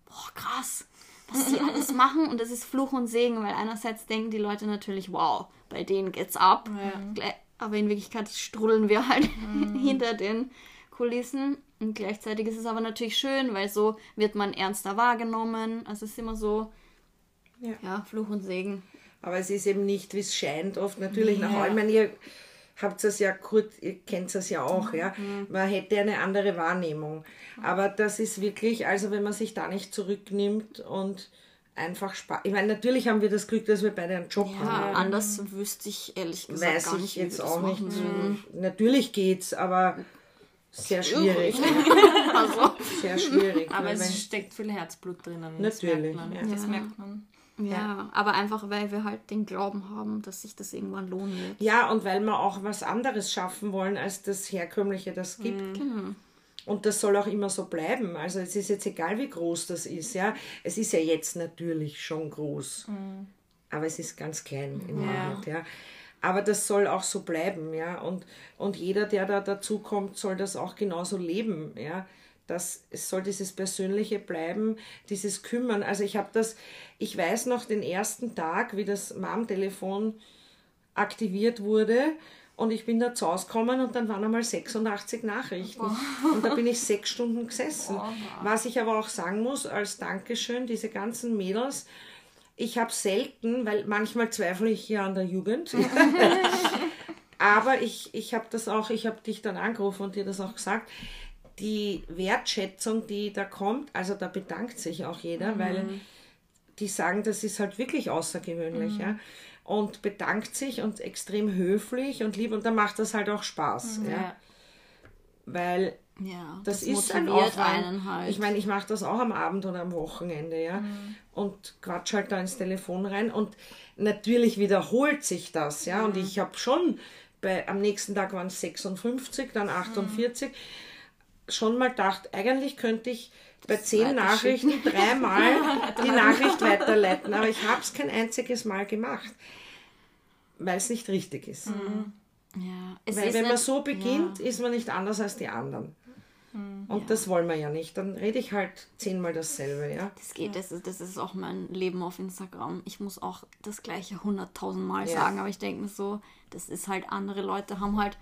boah, krass, was die alles machen. Und das ist Fluch und Segen, weil einerseits denken die Leute natürlich, wow, bei denen geht's ab, Gle- aber in Wirklichkeit strudeln wir halt hinter den Kulissen. Und gleichzeitig ist es aber natürlich schön, weil so wird man ernster wahrgenommen, also es ist immer so, Ja. ja, Fluch und Segen. Aber es ist eben nicht, wie es scheint, oft natürlich nach allem. Ich meine, ihr habt es ja kurz, ihr kennt es ja auch, ja. Man hätte eine andere Wahrnehmung. Aber das ist wirklich, also wenn man sich da nicht zurücknimmt und einfach Spaß. Ich meine, natürlich haben wir das Glück, dass wir beide einen Job Ja, haben. anders wüsste ich ehrlich gesagt Weiß gar ich nicht, wie jetzt das auch nicht. würden. Natürlich geht's, aber sehr schwierig. Also, Sehr schwierig. Aber es steckt viel Herzblut drinnen. das Natürlich, merkt man. ja. Das merkt man. Ja, aber einfach, weil wir halt den Glauben haben, dass sich das irgendwann lohnen wird. Ja, und weil wir auch was anderes schaffen wollen, als das Herkömmliche das gibt. Genau. Und das soll auch immer so bleiben. Also es ist jetzt egal, wie groß das ist. Ja, Es ist ja jetzt natürlich schon groß. Aber es ist ganz klein in Wahrheit. Ja. Aber das soll auch so bleiben. Ja. Und, und jeder, der da dazu kommt, soll das auch genauso leben. Ja. Das, es soll dieses Persönliche bleiben, dieses Kümmern. Also ich habe das, ich weiß noch den ersten Tag, wie das Mom-Telefon aktiviert wurde. Und ich bin da zu Hause gekommen und dann waren einmal 86 Nachrichten. Und da bin ich sechs Stunden gesessen. Was ich aber auch sagen muss, als Dankeschön, diese ganzen Mädels, ich habe selten, weil manchmal zweifle ich ja an der Jugend, aber ich, ich habe das auch, ich habe dich dann angerufen und dir das auch gesagt, die Wertschätzung, die da kommt, also da bedankt sich auch jeder, weil die sagen, das ist halt wirklich außergewöhnlich, ja. Und bedankt sich und extrem höflich und lieb und dann macht das halt auch Spaß, ja. Ja. Weil Ja, das, das, ist ein Aufwand. einen halt. Ich meine, ich mache das auch am Abend oder am Wochenende, ja. Und quatsch halt da ins Telefon rein. Und natürlich wiederholt sich das, ja. Und ich habe schon, bei, am nächsten Tag waren es 56, dann 48, schon mal gedacht, eigentlich könnte ich bei zehn Nachrichten dreimal die Nachricht weiterleiten. Aber ich habe es kein einziges Mal gemacht, weil es nicht richtig ist. ja, es Weil ist wenn man so beginnt, Ja. ist man nicht anders als die anderen. Und das wollen wir ja nicht. Dann rede ich halt zehnmal dasselbe, ja. Das geht, das ist, das ist auch mein Leben auf Instagram. Ich muss auch das gleiche hunderttausend Mal Ja. sagen, aber ich denke mir so, das ist halt, andere Leute haben halt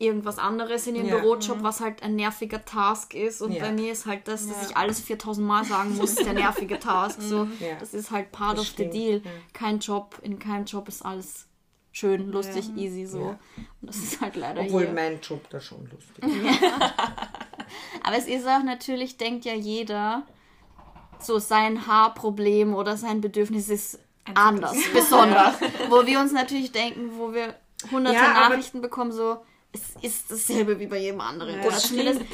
irgendwas anderes in ihrem Ja. Bürojob, was halt ein nerviger Task ist. Und Ja. bei mir ist halt das, dass ich alles 4000 Mal sagen muss, der nervige Task. So, Ja. Das ist halt part Das of stimmt, the deal. ja. Kein Job, in keinem Job ist alles schön, lustig, easy so. Ja. Und das ist halt leider Obwohl hier. mein Job da schon lustig ist. Aber es ist auch natürlich, denkt ja jeder, so sein Haarproblem oder sein Bedürfnis ist anders, besonders. Wo wir uns natürlich denken, wo wir hunderte Ja, Nachrichten bekommen, so, es ist dasselbe wie bei jedem anderen. Ja, das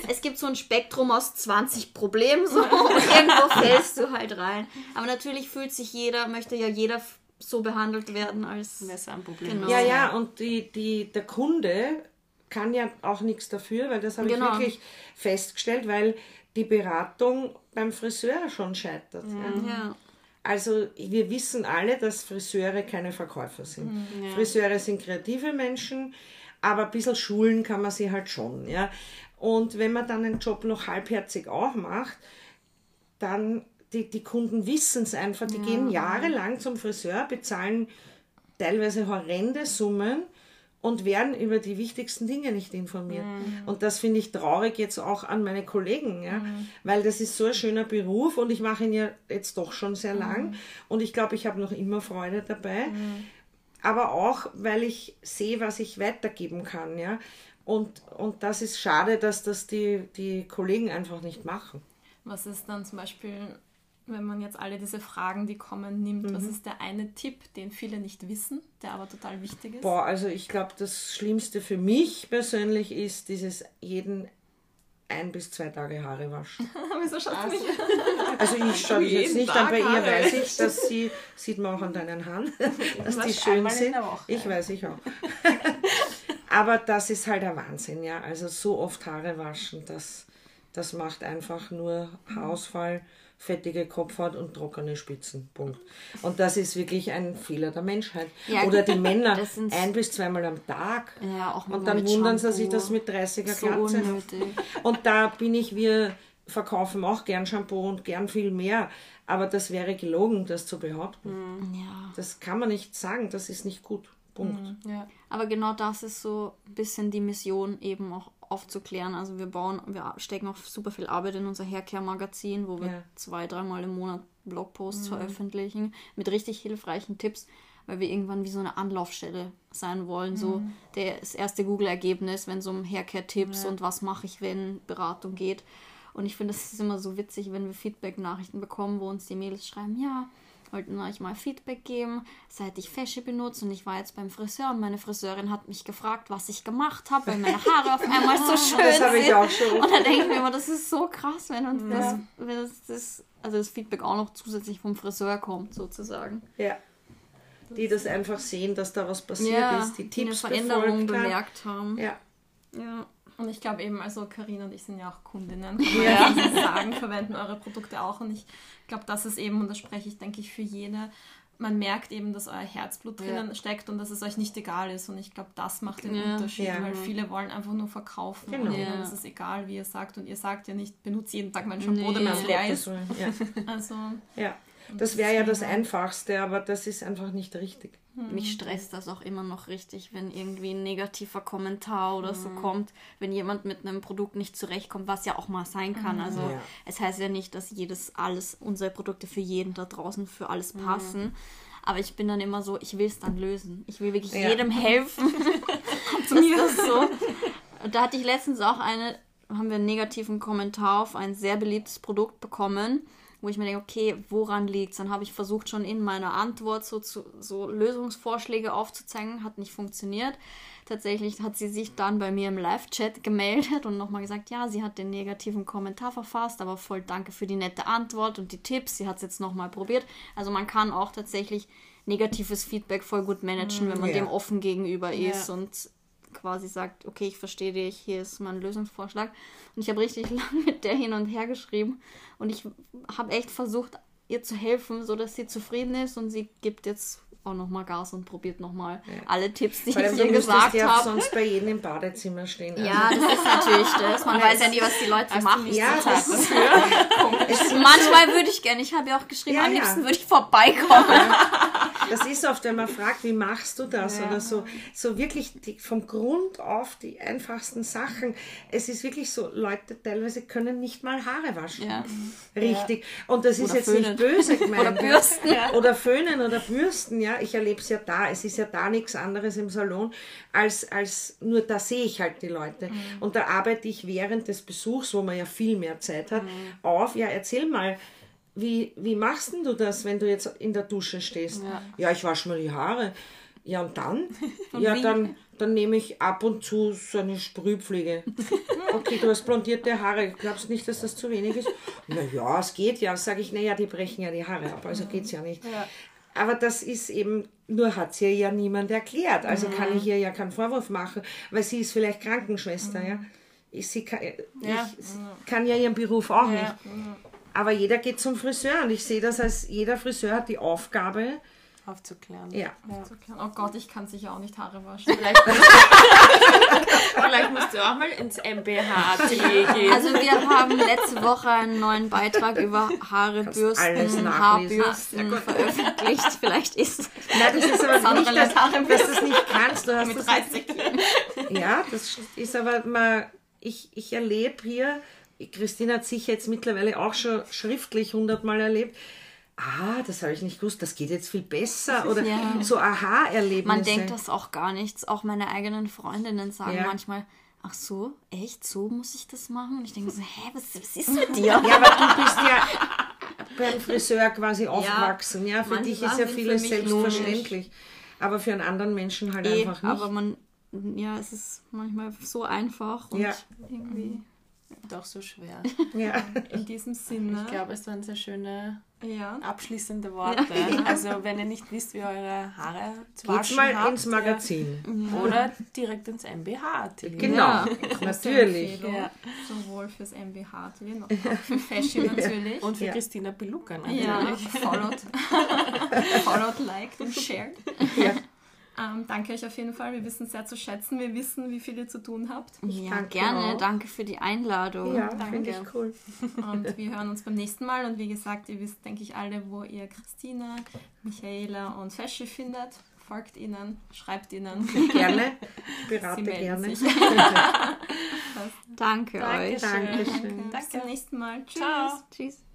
es gibt so ein Spektrum aus 20 Problemen, so, irgendwo fällst du halt rein. Aber natürlich fühlt sich jeder, möchte ja jeder so behandelt werden als. Wäre so ein Problem. Genau. Ja, ja, und die, die, der Kunde kann ja auch nichts dafür, weil das habe Genau. ich wirklich festgestellt, weil die Beratung beim Friseur schon scheitert. Ja. Ja. Also wir wissen alle, dass Friseure keine Verkäufer sind. Friseure sind kreative Menschen, aber ein bisschen schulen kann man sie halt schon. Ja? Und wenn man dann den Job noch halbherzig auch macht, dann die, die Kunden wissen es einfach, die gehen jahrelang zum Friseur, bezahlen teilweise horrende Summen und werden über die wichtigsten Dinge nicht informiert. Und das finde ich traurig jetzt auch an meine Kollegen, ja? weil das ist so ein schöner Beruf und ich mache ihn ja jetzt doch schon sehr lang und ich glaube, ich habe noch immer Freude dabei. Aber auch, weil ich sehe, was ich weitergeben kann, ja. Und, und das ist schade, dass das die, die Kollegen einfach nicht machen. Was ist dann zum Beispiel, wenn man jetzt alle diese Fragen, die kommen, nimmt, was Mhm. ist der eine Tipp, den viele nicht wissen, der aber total wichtig ist? Boah, also ich glaube, das Schlimmste für mich persönlich ist dieses jeden ein bis zwei Tage Haare waschen. Wieso schaut sie mich Also ich schaue das jetzt nicht, Tag aber bei ihr Haare. weiß ich, dass sie, sieht man auch an deinen Haaren, dass die schön sind. der. Ich weiß, ich auch. aber das ist halt ein Wahnsinn, ja. Also so oft Haare waschen, das, das macht einfach nur Haarausfall, fettige Kopfhaut und trockene Spitzen. Punkt. Und das ist wirklich ein Fehler der Menschheit. Ja, Oder die Männer ein bis zweimal am Tag. Ja, auch Und dann wundern sie sich, Shampoo. dass mit 30er so Glatze. Und da bin ich, wir verkaufen auch gern Shampoo und gern viel mehr. Aber das wäre gelogen, das zu behaupten. Ja. Das kann man nicht sagen, das ist nicht gut. Punkt. Ja. Aber genau das ist so ein bisschen die Mission, eben auch aufzuklären. Also wir bauen, wir stecken auch super viel Arbeit in unser Haircare-Magazin, wo wir Ja. zwei, dreimal im Monat Blogposts veröffentlichen mit richtig hilfreichen Tipps, weil wir irgendwann wie so eine Anlaufstelle sein wollen. So der, das erste Google-Ergebnis, wenn es um Haircare-Tipps und was mache ich, wenn Beratung geht. Und ich finde, es ist immer so witzig, wenn wir Feedback-Nachrichten bekommen, wo uns die Mädels schreiben, ja, wollten euch mal Feedback geben, seit ich Fesche benutze und ich war jetzt beim Friseur und meine Friseurin hat mich gefragt, was ich gemacht habe, weil meine Haare auf einmal so schön Das habe ich sind. auch schon. Und da denke ich mir immer, das ist so krass, wenn uns das, wenn das, das, also das Feedback auch noch zusätzlich vom Friseur kommt, sozusagen. Ja. Die das einfach sehen, dass da was passiert ist, die die eine Tipps Veränderung bemerkt haben. Ja. Ja. Und ich glaube eben, also Karina und ich sind ja auch Kundinnen, kann man ja sagen, verwenden eure Produkte auch. Und ich glaube, das ist eben, und das spreche ich, denke ich, für jede, man merkt eben, dass euer Herzblut drinnen steckt und dass es euch nicht egal ist. Und ich glaube, das macht den Ja. Unterschied, Ja. weil viele wollen einfach nur verkaufen. Genau. Und Ja. ist es egal, wie ihr sagt. Und ihr sagt ja nicht, benutze jeden Tag mein Shampoo, Nee. damit es leer ist. Ja. Also, ja. Das wäre ja das Einfachste, aber das ist einfach nicht richtig. Mich stresst das auch immer noch richtig, wenn irgendwie ein negativer Kommentar oder so kommt, wenn jemand mit einem Produkt nicht zurechtkommt, was ja auch mal sein kann. Also Ja. es heißt ja nicht, dass jedes, alles, unsere Produkte für jeden da draußen für alles passen. Aber ich bin dann immer so, ich will es dann lösen. Ich will wirklich Ja. jedem helfen. Kommt zu mir. Das so. Und da hatte ich letztens auch eine, haben wir einen negativen Kommentar auf ein sehr beliebtes Produkt bekommen, wo ich mir denke, okay, woran liegt's? Dann habe ich versucht schon in meiner Antwort so, zu, so Lösungsvorschläge aufzuzeigen, hat nicht funktioniert. Tatsächlich hat sie sich dann bei mir im Live-Chat gemeldet und nochmal gesagt, ja, sie hat den negativen Kommentar verfasst, aber voll danke für die nette Antwort und die Tipps. Sie hat es jetzt nochmal probiert. Also man kann auch tatsächlich negatives Feedback voll gut managen, wenn man Ja. dem offen gegenüber ist und quasi sagt, okay, ich verstehe dich, hier ist mein Lösungsvorschlag. Und ich habe richtig lange mit der hin und her geschrieben und ich habe echt versucht, ihr zu helfen, sodass sie zufrieden ist und sie gibt jetzt auch nochmal Gas und probiert nochmal alle Tipps, die allem, ich ihr gesagt ja habe. sonst bei jedem im Badezimmer stehen. Ja, das ist natürlich das. Man weiß ja nie, was die Leute machen. Also, ja, das ist, sind Manchmal würde ich gerne, ich habe ja auch geschrieben, Ja, am ja. liebsten würde ich vorbeikommen. Das ist oft, wenn man fragt, wie machst du das Ja. oder so. So wirklich die, vom Grund auf die einfachsten Sachen. Es ist wirklich so, Leute teilweise können nicht mal Haare waschen. Ja. Richtig. Und das ist Oder jetzt föhnen. nicht böse gemeint. Oder bürsten. Ja. Oder föhnen oder bürsten, ja. Ich erlebe es ja da. Es ist ja da nichts anderes im Salon, als, als nur da sehe ich halt die Leute. Mhm. Und da arbeite ich während des Besuchs, wo man ja viel mehr Zeit hat, Mhm. auf. Ja, erzähl mal, wie, wie machst denn du das, wenn du jetzt in der Dusche stehst? Ja, ich wasche mir die Haare. Ja, und dann? ja, wie? dann, dann nehme ich ab und zu so eine Sprühpflege. Okay, du hast blondierte Haare. Glaubst nicht, dass das zu wenig ist? Naja, es geht ja. Sage ich, naja, die brechen ja die Haare ab, also geht's ja nicht. Aber das ist eben, nur hat sie ja niemand erklärt. Also kann ich ihr ja keinen Vorwurf machen, weil sie ist vielleicht Krankenschwester, ja. Ich, sie kann, Ja. ich kann ja ihren Beruf auch nicht. Ja. Aber jeder geht zum Friseur und ich sehe das als jeder Friseur hat die Aufgabe, Aufzuklären. ja. oh Gott, ich kann sicher auch nicht Haare waschen. Vielleicht, vielleicht musst du auch mal ins MBHT gehen. Also wir haben letzte Woche einen neuen Beitrag über Haare, alles Bürsten, nachlesen. Haarbürsten veröffentlicht. Vielleicht ist Nein, das ist aber Sandra nicht, dass, dass du das nicht kannst. Du hast Mit das 30. Ja, das ist aber mal, ich, ich erlebe hier, Christine hat sicher jetzt mittlerweile auch schon schriftlich hundertmal erlebt, ah, das habe ich nicht gewusst, das geht jetzt viel besser oder Ja. so Aha-Erlebnisse. Man denkt das auch gar nichts. Auch meine eigenen Freundinnen sagen Ja. manchmal, ach so, echt, so muss ich das machen? Und ich denke so, hä, was, was ist mit dir? Ja, aber du bist ja beim Friseur quasi aufgewachsen. Ja, für dich ist ja vieles selbstverständlich. Aber für einen anderen Menschen halt Eh, einfach nicht. aber man, ja, es ist manchmal so einfach und Ja. irgendwie. Doch so schwer. ja. In diesem Sinne. Ich glaube, es waren sehr schöne ja. abschließende Worte. Also wenn ihr nicht wisst, wie eure Haare zu Geht's waschen mal habt, ins Magazin. Ja, oder direkt ins MBH-Atelier. Genau, Ja. Natürlich. Ja. Sowohl fürs MBH-Atelier noch auch für Fashion natürlich. Und für Ja. Christina Beluca ja, natürlich. followed, followed, liked und shared. Ja. Ähm, danke euch auf jeden Fall. Wir wissen sehr zu schätzen. Wir wissen, wie viel ihr zu tun habt. Ja, danke gerne. auch. Danke für die Einladung. Ja, Danke. finde ich cool. Und wir hören uns beim nächsten Mal. Und wie gesagt, ihr wisst, denke ich, alle, wo ihr Christina, Michaela und Feschi findet. Folgt ihnen, schreibt ihnen. Gerne, berate gerne. sich. Danke euch. Dankeschön. Dankeschön. Bis Danke. zum nächsten Mal. Tschüss. Ciao. Tschüss.